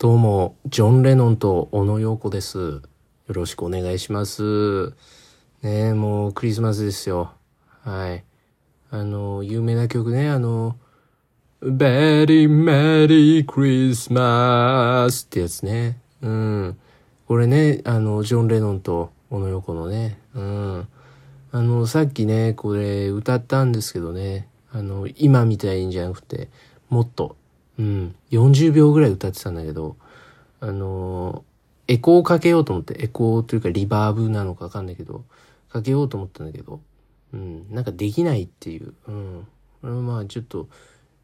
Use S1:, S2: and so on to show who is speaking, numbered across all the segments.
S1: どうも、ジョン・レノンと小野洋子です。よろしくお願いします。ねえ、もうクリスマスですよ。はい。あの、有名な曲ね、あの、Very Merry Christmas ってやつね。うん。これね、あの、ジョン・レノンと小野洋子のね。うん。あの、さっきね、これ歌ったんですけどね。あの、今みたいにじゃなくて、もっと、うん、40秒ぐらい歌ってたんだけど、あのーエコーをかけようと思って、エコーというかリバーブなのかわかんないけど、かけようと思ったんだけど、うん、なんかできないっていう、うん。まあちょっと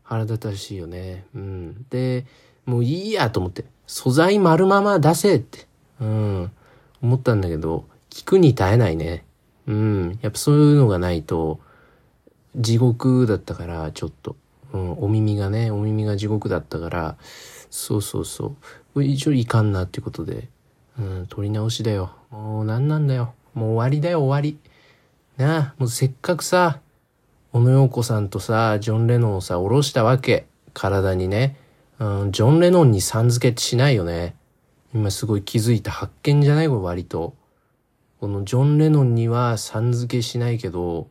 S1: 腹立たしいよね。うん。で、もういいやと思って、素材丸まま出せって、うん、思ったんだけど、聞くに耐えないね。うん。やっぱそういうのがないと、地獄だったから、ちょっと。うん、お耳がね、お耳が地獄だったから、そうそうそう。これ一応いかんなっていうことで、うん、取り直しだよ。もうなんなんだよ。もう終わりだよ、終わり。なあ、もうせっかくさ、小野洋子さんとさ、ジョン・レノンをさ、下ろしたわけ。体にね。うん、ジョン・レノンにさん付けってしないよね。今すごい気づいた発見じゃない？これ割と。このジョン・レノンにはさん付けしないけど、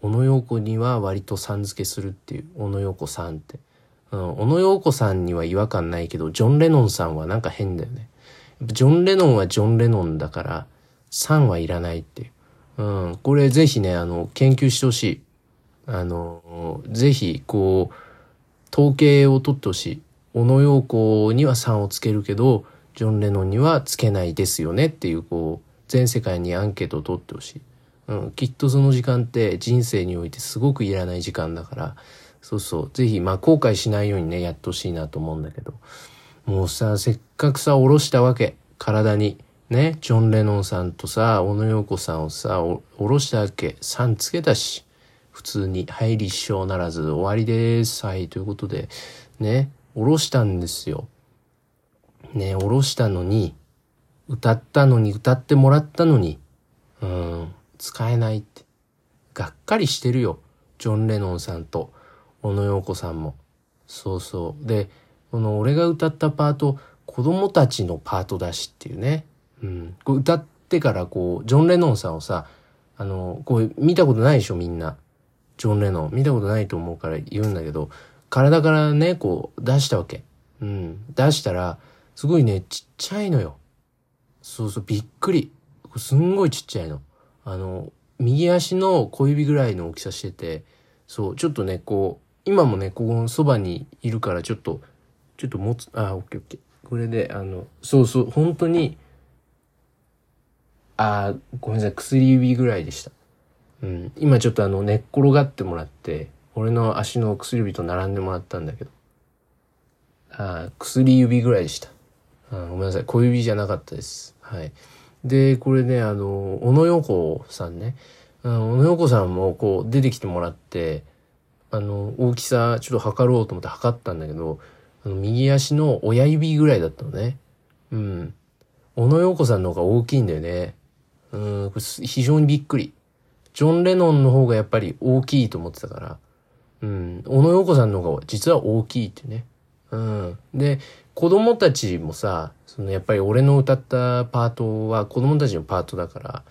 S1: 小野洋子には割とさん付けするっていう、小野洋子さんって。うん、小野洋子さんには違和感ないけど、ジョン・レノンさんはなんか変だよね。ジョン・レノンはジョン・レノンだから、さんはいらないっていう。うん、これぜひね、あの、研究してほしい。あの、ぜひ、こう、統計を取ってほしい。小野洋子には3をつけるけど、ジョン・レノンにはつけないですよねっていう、こう、全世界にアンケートを取ってほしい。うん、きっとその時間って人生においてすごくいらない時間だから、そうそう、ぜひ、まあ後悔しないようにね、やってほしいなと思うんだけど。もうさ、せっかくさ、おろしたわけ。体に。ね、ジョン・レノンさんとさ、小野洋子さんをさ、おろしたわけ。3つけたし。普通に、はい、立証ならず、終わりです。はい、ということで、ね、おろしたんですよ。ね、おろしたのに、歌ったのに、歌ってもらったのに、うん、使えないって。がっかりしてるよ。ジョン・レノンさんと、小野洋子さんも。そうそう。で、この俺が歌ったパート、子供たちのパートだしっていうね。うん。こう歌ってからこう、ジョン・レノンさんをさ、あの、こう見たことないでしょ、みんな。ジョン・レノン。見たことないと思うから言うんだけど、体からね、こう出したわけ。うん。出したら、すごいね、ちっちゃいのよ。そうそう、びっくり。すんごいちっちゃいの。あの、右足の小指ぐらいの大きさしてて、そう、ちょっとね、こう、今もね、ここのそばにいるから、ちょっと、ちょっと持つ、あ、オッケーオッケー。これで、あの、そうそう、本当に、あ、ごめんなさい、薬指ぐらいでした。うん、今ちょっとあの、寝っ転がってもらって、俺の足の薬指と並んでもらったんだけど、あ、薬指ぐらいでした。あごめんなさい、小指じゃなかったです。はい。で、これね、あの、小野洋子さんね、あの小野洋子さんもこう出てきてもらって、あの、大きさちょっと測ろうと思って測ったんだけど、あの右足の親指ぐらいだったのね。うん。小野洋子さんの方が大きいんだよね。うん、これ非常にびっくり。ジョン・レノンの方がやっぱり大きいと思ってたから、うん、小野洋子さんの方が実は大きいってね。うん。で、子供たちもさ、そのやっぱり俺の歌ったパートは子供たちのパートだから、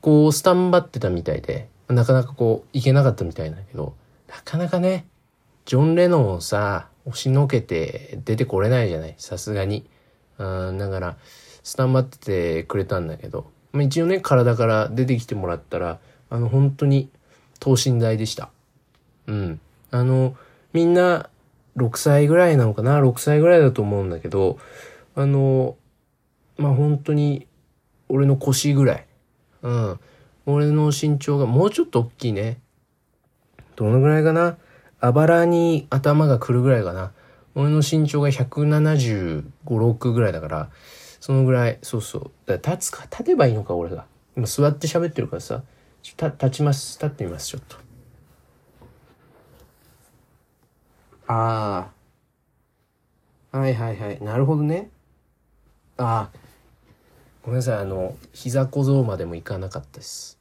S1: こうスタンバってたみたいで、なかなかこういけなかったみたいだけど、なかなかね、ジョン・レノンをさ、押しのけて出てこれないじゃないさすがに。うん、だから、スタンバっててくれたんだけど、まあ、一応ね、体から出てきてもらったら、あの、本当に等身大でした。うん。あの、みんな、6歳ぐらいなのかな ?6 歳ぐらいだと思うんだけど、あの、まあ、本当に、俺の腰ぐらい。うん。俺の身長がもうちょっと大きいね。どのぐらいかな？あばらに頭が来るぐらいかな。俺の身長が175、6ぐらいだから、そのぐらい、そうそう。だ立つか、立てばいいのか、俺が。今座って喋ってるからさ。ち立ちます。立ってみます、ちょっと。ああ。はいはいはい。なるほどね。ああ。ごめんなさい。あの、膝小僧までもいかなかったです。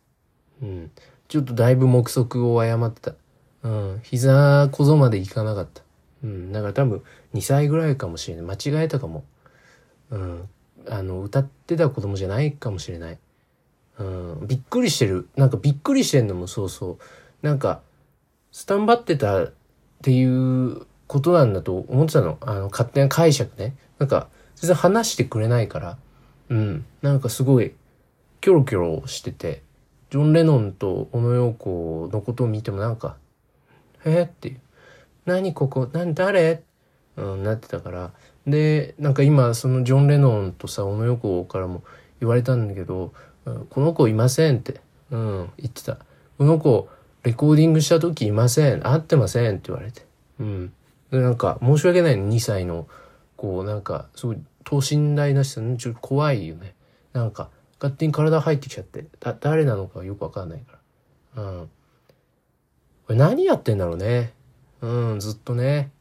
S1: うん。ちょっとだいぶ目測を誤ってた。うん。膝小僧までいかなかった。うん。だから多分2歳ぐらいかもしれない。間違えたかも。うん。あの、歌ってた子供じゃないかもしれない。うん。びっくりしてる。なんかびっくりしてんのもそうそう。なんか、スタンバってたっていうことなんだと思ってたの。あの、勝手な解釈ね。なんか、全然話してくれないから。うん。なんかすごい、キョロキョロしてて、ジョン・レノンと小野洋子のことを見てもなんか、えっていう。何ここ何誰？うん、なってたから。で、なんか今、そのジョン・レノンとさ、小野洋子からも言われたんだけど、うんこの子いませんって、うん、言ってた。この子、レコーディングした時いません。会ってませんって言われて。うん。で、なんか、申し訳ないの、2歳の、こう、なんか、すごい、等身大な人、ちょっと怖いよね。なんか、勝手に体入ってきちゃって、だ、誰なのかよくわかんないから。うん。これ何やってんだろうね。うん、ずっとね。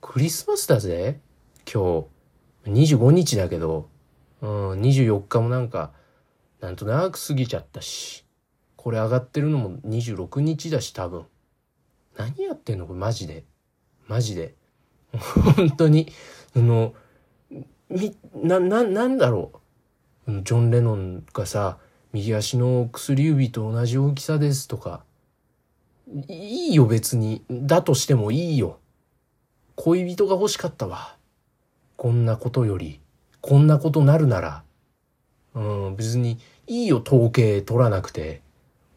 S1: クリスマスだぜ。今日。25日だけど。うん、24日もなんか、なんとなく過ぎちゃったし。これ上がってるのも26日だし、多分。何やってんの？これマジで。マジで。本当に、あの、み、な、な、なんだろう。ジョン・レノンがさ、右足の薬指と同じ大きさですとか。いいよ別に。だとしてもいいよ。恋人が欲しかったわ。こんなことより、こんなことなるなら。うん、別にいいよ統計取らなくて。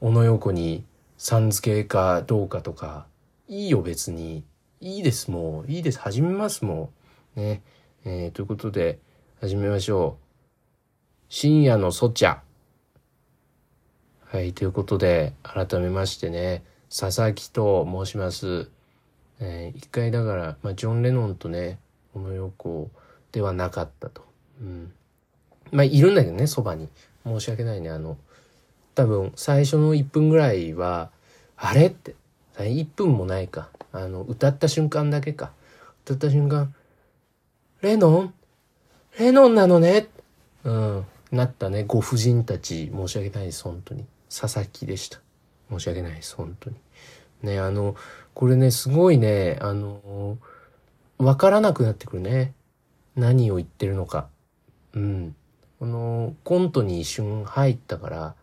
S1: 小野洋子にさん付けかどうかとか。いいよ別に。いいですもう。いいです。始めますもう。ね。えー、ということで、始めましょう。深夜のソチャ。はい、ということで、改めましてね、佐々木と申します。えー一回だから、まあ、ジョン・レノンとね、小野洋子ではなかったと。うん。まあ、いるんだけどね、そばに。申し訳ないね、あの、多分、最初の1分ぐらいは、あれって、1分もないか。あの、歌った瞬間だけか。歌った瞬間、レノン？レノンなのね？うん。なったね、ご婦人たち、申し訳ないです、本当に。佐々木でした。申し訳ないです、本当に。ね、あの、これね、すごいね、あの、わからなくなってくるね。何を言ってるのか。うん。この、コントに一瞬入ったから、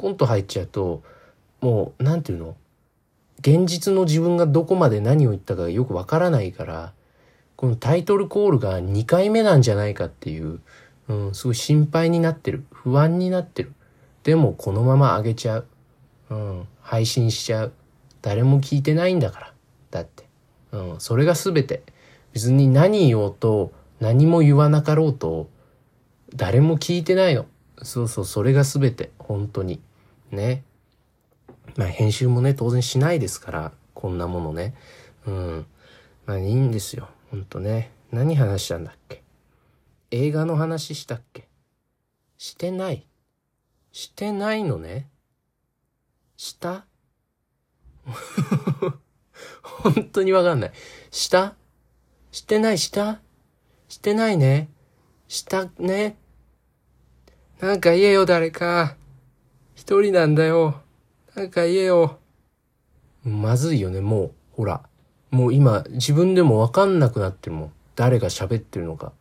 S1: コント入っちゃうと、もう、なんていうの？現実の自分がどこまで何を言ったかよくわからないから、このタイトルコールが2回目なんじゃないかっていう、うん、すごい心配になってる。不安になってる。でもこのまま上げちゃう。うん、配信しちゃう。誰も聞いてないんだから。だって。うん、それが全て。別に何言おうと、何も言わなかろうと、誰も聞いてないの。そうそう、それが全て。本当に。ね。まあ編集もね、当然しないですから、こんなものね。うん。まあいいんですよ。ほんとね。何話したんだっけ？映画の話したっけ？してない。してないのね。した？本当にわかんない。した？してないした？してないね。したね。なんか言えよ誰か。一人なんだよ。なんか言えよ。まずいよね、もう。ほら。もう今、自分でもわかんなくなってるもん。誰が喋ってるのか。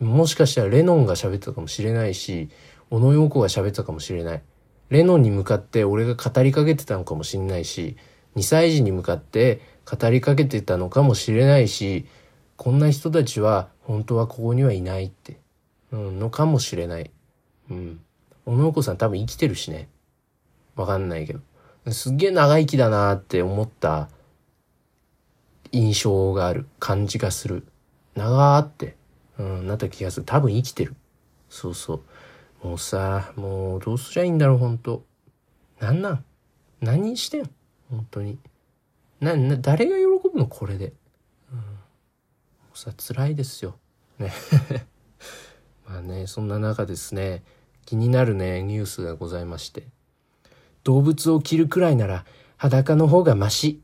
S1: もしかしたらレノンが喋ってたかもしれないし、小野洋子が喋ってたかもしれない。レノンに向かって俺が語りかけてたのかもしれないし、2歳児に向かって語りかけてたのかもしれないし、こんな人たちは本当はここにはいないって、うん、のかもしれない。うん。小野洋子さん多分生きてるしね。わかんないけど。すっげえ長生きだなって思った印象がある。感じがする。長ーって、うん、なった気がする。多分生きてる。そうそう。もうさ、もうどうすりゃいいんだろう、ほんと。なんなん？何してん？本当に。な、な、誰が喜ぶの？これで。うん。さ、辛いですよ。ね。まあね、そんな中ですね、気になるね、ニュースがございまして。動物を着るくらいなら裸の方がマシ。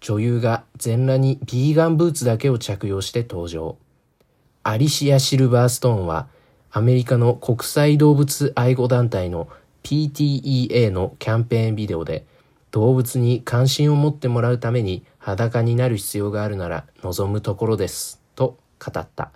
S1: 女優が全裸にビーガンブーツだけを着用して登場。アリシア・シルバーストーンはアメリカの国際動物愛護団体の PTEA のキャンペーンビデオで動物に関心を持ってもらうために裸になる必要があるなら望むところです。と語った。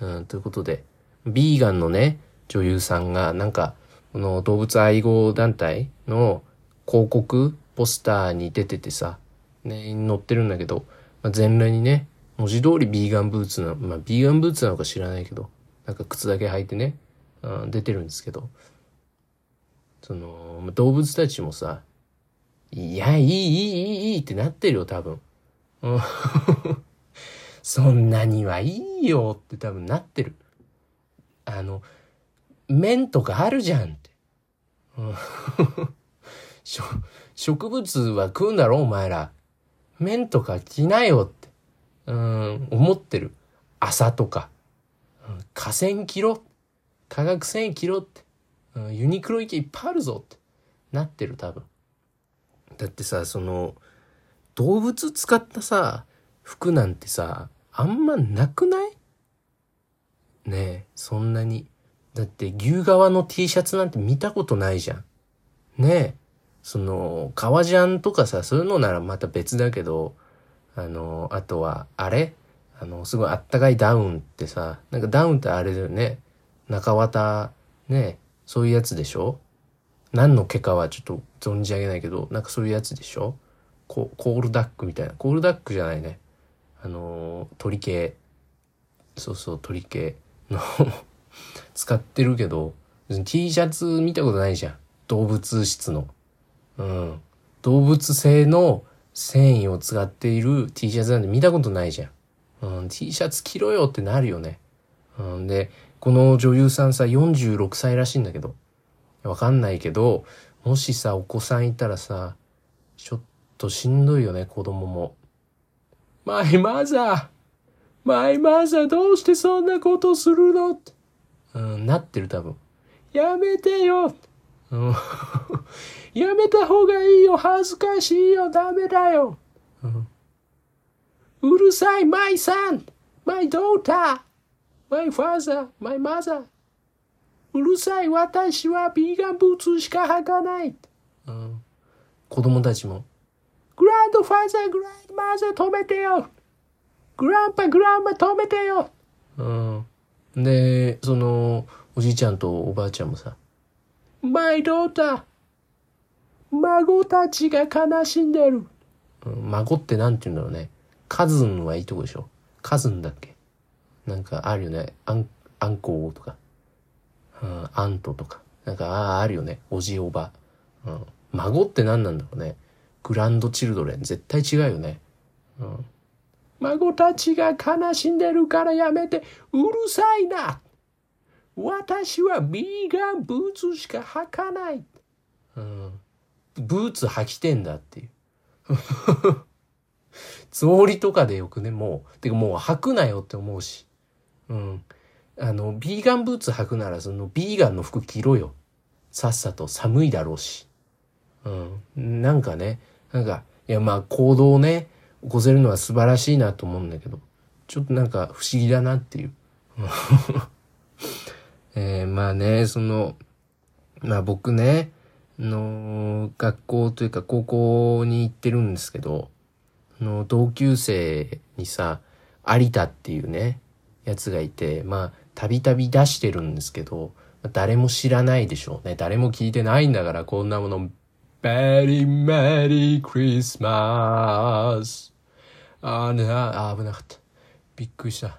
S1: うん、ということで、ビーガンのね、女優さんがなんか、この動物愛護団体の広告ポスターに出ててさ、ね、載ってるんだけど、まあ、全裸にね、文字通りビーガンブーツな、まあビーガンブーツなのか知らないけど、なんか靴だけ履いてね、うん、出てるんですけど、そのま、動物たちもさ、いや、いい、いい、いい、いいってなってるよ、多分。そんなにはいいよって多分なってる。あの、麺とかあるじゃんって。植物は食うんだろお前ら。麺とか着なよって。うん、思ってる。朝とか。河川着ろ。化学繊維着ろって。うん、ユニクロ池いっぱいあるぞって。なってる多分。だってさ、その、動物使ったさ、服なんてさ、あんまなくない？ねえ、そんなに。だって牛革の T シャツなんて見たことないじゃん。ねえ。その、革ジャンとかさ、そういうのならまた別だけど、あの、あとは、あれ？あの、すごいあったかいダウンってさ、なんかダウンってあれだよね。中綿、ねそういうやつでしょ？何の毛かはちょっと存じ上げないけど、なんかそういうやつでしょ？ココールダックみたいな。コールダックじゃないね。あの鳥系。そうそう、鳥系の使ってるけど、T シャツ見たことないじゃん。動物質の。うん。動物性の繊維を使っている T シャツなんて見たことないじゃん。うん、T シャツ着ろよってなるよね。うん、で、この女優さんさ、46歳らしいんだけど。わかんないけど、もしさ、お子さんいたらさ、ちょっとしんどいよね、子供も。マイマザーマイマザーどうしてそんなことするの？って。うん、なってる多分。やめてよ、うん、やめた方がいいよ。恥ずかしいよ。ダメだよ、うん、うるさいマイさん。マイドーター。マイファーザー。マイマザー。うるさい私はビーガンブーツしか履かない、うん、子供たちも。グランドファーザーグランドマザー止めてよ。グランパグランマ止めてよ。うんで、その、おじいちゃんとおばあちゃんもさ、マイドータ孫たちが悲しんでる。孫ってなんて言うんだろうね。カズンはいいとこでしょ。カズンだっけ？なんかあるよね。アン、アンコウとか。うん、アントとか。なんか、ああ、あるよね。おじおば。うん。孫って何なんだろうね。グランドチルドレン。絶対違うよね。うん。孫たちが悲しんでるからやめて、うるさいな。私はビーガンブーツしか履かない。うん、ブーツ履きてんだっていう。つもりとかでよくね、もう。てかもう履くなよって思うし。うん。あの、ビーガンブーツ履くならそのビーガンの服着ろよ。さっさと寒いだろうし。うん。なんかね、なんか、いやまあ行動ね、起こせるのは素晴らしいなと思うんだけど、ちょっとなんか不思議だなっていう。えー、まあね、その、まあ僕ね、の、学校というか高校に行ってるんですけど、の同級生にさ、有田っていうね、やつがいて、まあ、たびたび出してるんですけど、誰も知らないでしょうね。誰も聞いてないんだから、こんなもの。ベリーメリークリスマス。あーね、ああ、危なかった。びっくりした。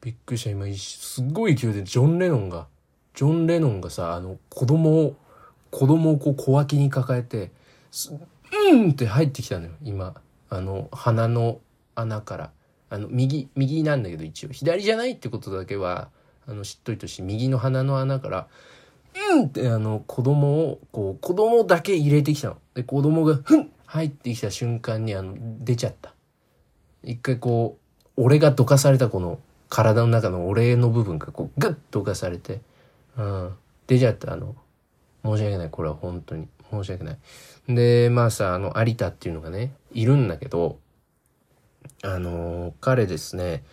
S1: びっくりした。今、すっごい勢いでジョン・レノンが、ジョン・レノンがさ、あの、子供を、子供をこう小脇に抱えて、うんって入ってきたのよ、今。あの、鼻の穴から。あの、右、右なんだけど一応。左じゃないってことだけは、あの、知っといてほしい。右の鼻の穴から、うんってあの、子供を、こう、子供だけ入れてきたの。で、子供が、ふん入ってきた瞬間に、あの、出ちゃった。一回こう、俺がどかされたこの体の中の俺の部分がこうグッとどかされて、うん、出ちゃった、あの、申し訳ない。これは本当に。申し訳ない。で、まあさ、あの、有田っていうのがね、いるんだけど、あの彼ですね、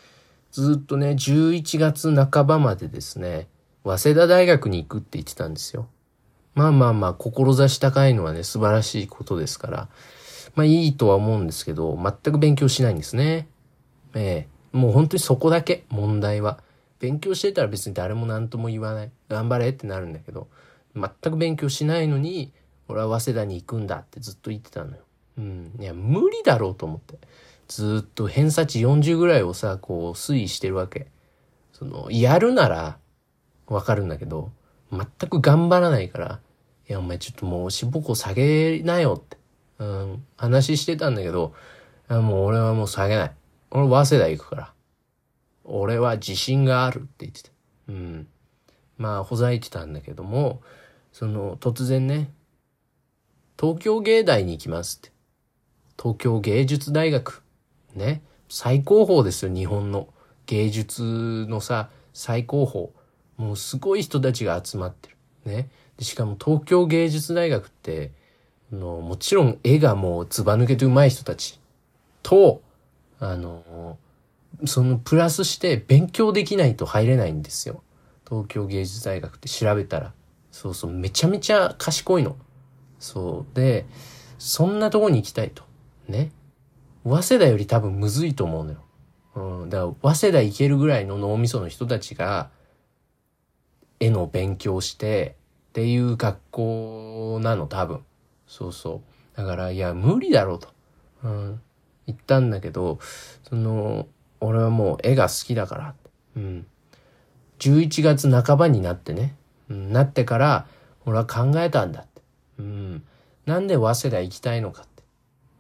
S1: ずっとね、11月半ばまでですね、早稲田大学に行くって言ってたんですよ。まあまあまあ、志高いのはね、素晴らしいことですから、まあいいとは思うんですけど、全く勉強しないんですね。ええもう本当にそこだけ、問題は。勉強してたら別に誰も何とも言わない。頑張れってなるんだけど、全く勉強しないのに、俺は早稲田に行くんだってずっと言ってたのよ。うん。いや、無理だろうと思って。ずっと偏差値40ぐらいをさ、こう推移してるわけ。その、やるならわかるんだけど、全く頑張らないから、いや、お前ちょっともう志望校下げなよって、うん、話してたんだけど、もう俺はもう下げない。俺、早稲田行くから。俺は自信があるって言ってた。うん。まあ、ほざいてたんだけども、その、突然ね、東京芸大に行きますって。東京芸術大学。ね。最高峰ですよ、日本の。芸術のさ、最高峰。もうすごい人たちが集まってる。ね。しかも東京芸術大学って、のもちろん絵がもうずば抜けて上手い人たちと、あの、そのプラスして勉強できないと入れないんですよ。東京芸術大学って調べたら。そうそう、めちゃめちゃ賢いの。そう。で、そんなとこに行きたいと。ね。早稲田より多分むずいと思うのよ。うん。だから、早稲田行けるぐらいの脳みその人たちが、絵の勉強してっていう学校なの多分。そうそう。だから、いや、無理だろうと。うん。言ったんだけど、その、俺はもう絵が好きだから。うん。11月半ばになってね。うん、なってから、俺は考えたんだって。うん。なんで早稲田行きたいのかって。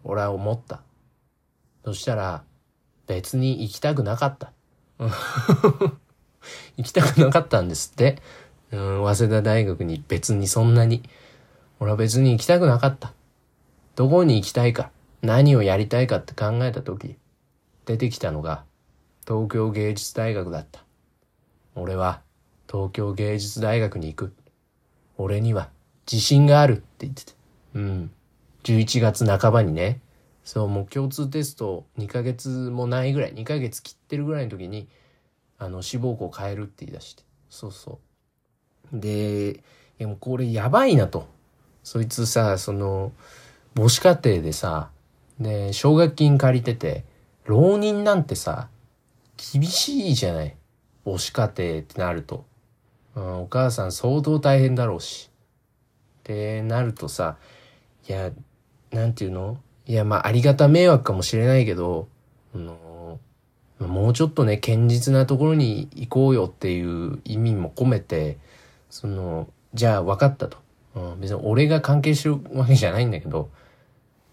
S1: 俺は思った。そしたら、別に行きたくなかった。行きたくなかったんですって。うん、早稲田大学に別にそんなに。俺は別に行きたくなかった。どこに行きたいか、何をやりたいかって考えた時、出てきたのが東京芸術大学だった。俺は東京芸術大学に行く。俺には自信があるって言ってて。うん。11月半ばにね、そう、もう共通テスト2ヶ月もないぐらい、2ヶ月切ってるぐらいの時に、あの、志望校変えるって言い出して。そうそう。で、いやもうこれやばいなと。そいつさ、その、母子家庭でさ、で、奨学金借りてて、浪人なんてさ、厳しいじゃない。母子家庭ってなると。うん、お母さん相当大変だろうし。ってなるとさ、いや、なんていうの？いや、まあ、ありがた迷惑かもしれないけど、あの、もうちょっとね、堅実なところに行こうよっていう意味も込めて、その、じゃあ分かったと。うん、別に俺が関係してるわけじゃないんだけど、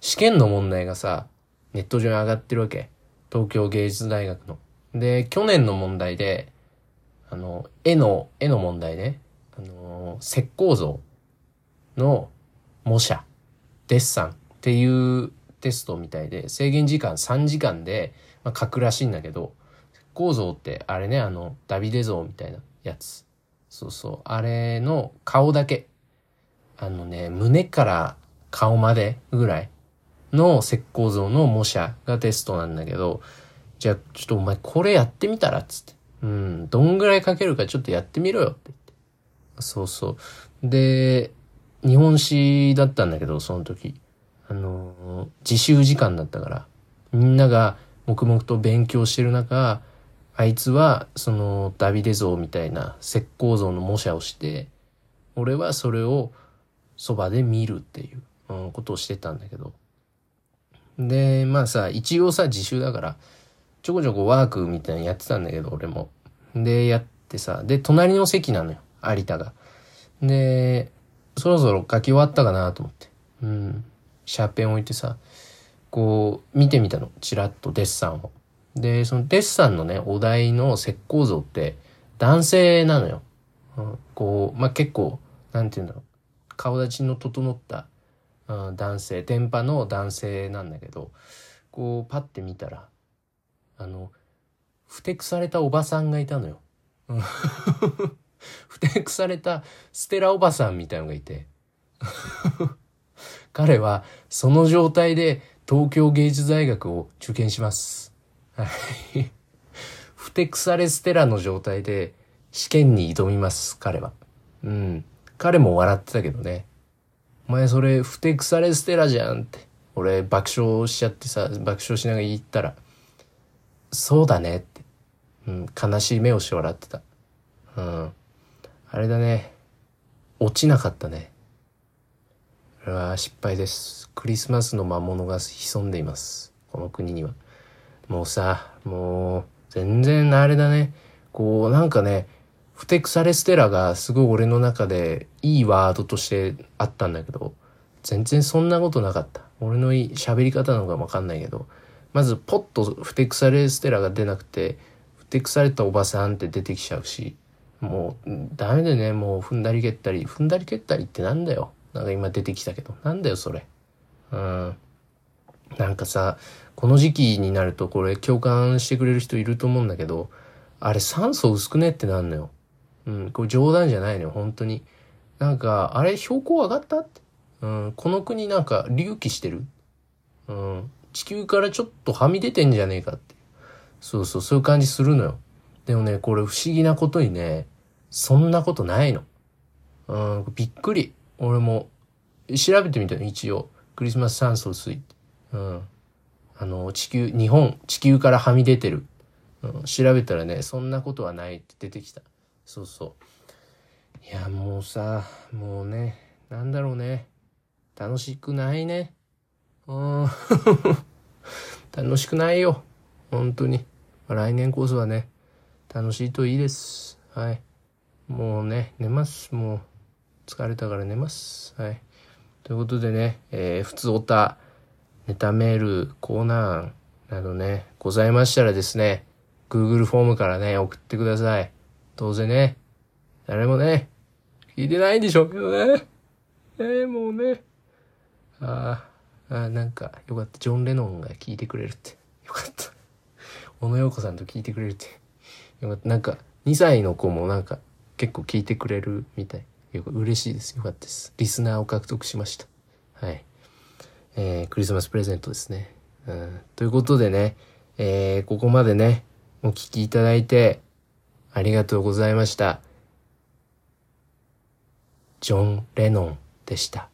S1: 試験の問題がさ、ネット上に上がってるわけ。東京芸術大学の。で、去年の問題で、あの、絵の、絵の問題ね。あの、石膏像の模写、デッサンっていうテストみたいで、制限時間3時間で、まあ、書くらしいんだけど、構造ってあれね、あの、ダビデ像みたいなやつ。そうそう。あれの顔だけ。あのね、胸から顔までぐらいの石膏像の模写がテストなんだけど、じゃあちょっとお前これやってみたらっつって。うん、どんぐらい書けるかちょっとやってみろよって言って。そうそう。で、日本史だったんだけど、その時。あの、自習時間だったから、みんなが黙々と勉強してる中、あいつはそのダビデ像みたいな石膏像の模写をして、俺はそれをそばで見るっていう、うん、ことをしてたんだけど。で、まあさ、一応さ、自習だから、ちょこちょこワークみたいなのやってたんだけど、俺も。で、やってさ、で、隣の席なのよ、有田が。で、そろそろ書き終わったかなと思って。うん。シャーペン置いてさ、こう、見てみたの。チラッとデッサンを。で、そのデッサンのね、お題の石膏像って男性なのよ。うん、こう、まあ、結構、なんて言うんだろう。顔立ちの整った、男性、電波の男性なんだけど、こう、パッて見たら、あの、ふてくされたおばさんがいたのよ。ふてくされたステラおばさんみたいのがいて。彼はその状態で東京芸術大学を受験します。ふてくされステラの状態で試験に挑みます、彼は。うん。彼も笑ってたけどね。お前それふてくされステラじゃんって。俺爆笑しちゃってさ、爆笑しながら言ったら、そうだねって。うん、悲しい目をして笑ってた。うん。あれだね。落ちなかったね。これは失敗です。クリスマスの魔物が潜んでいます。この国には。もうさ、もう、全然あれだね。こう、なんかね、フテクサレステラがすごい俺の中でいいワードとしてあったんだけど、全然そんなことなかった。俺の喋り方なのかもわかんないけど、まずポッとフテクサレステラが出なくて、ふてくされたおばさんって出てきちゃうし、もうダメでね、もう踏んだり蹴ったり、踏んだり蹴ったりってなんだよ。なんか今出てきたけど、なんだよそれ。うん。なんかさ、この時期になるとこれ共感してくれる人いると思うんだけど、あれ酸素薄くねってなんのよ。うん、これ冗談じゃないのよ、本当に。なんか、あれ標高上がった？って。うん、この国なんか隆起してる？うん、地球からちょっとはみ出てんじゃねえかって。そうそう、そういう感じするのよ。でもね、これ不思議なことにね、そんなことないの。うん、びっくり。俺も、調べてみたの、一応。クリスマス酸素薄いって。うん。あの、地球、日本、地球からはみ出てる。うん、調べたらね、そんなことはないって出てきた。そうそう。いや、もうさ、もうね、なんだろうね。楽しくないね。うん。楽しくないよ。本当に。まあ来年こそはね、楽しいといいです。はい。もうね、寝ます。もう、疲れたから寝ます。はい。ということでね、えー、普通おた、ネタメール、コーナーなどね、ございましたらですね、Google フォームからね、送ってください。どうせね、誰もね、聞いてないんでしょうけどね。えー、もうね。ああ、あなんか、よかった。ジョン・レノンが聞いてくれるって。よかった。小野洋子さんと聞いてくれるって。よかった。なんか、2歳の子もなんか、結構聞いてくれるみたい。よく嬉しいです。よかったです。リスナーを獲得しました。はい。えー、クリスマスプレゼントですね。うん、ということでね、えー、ここまでね、お聞きいただいて、ありがとうございました。ジョン・レノンでした。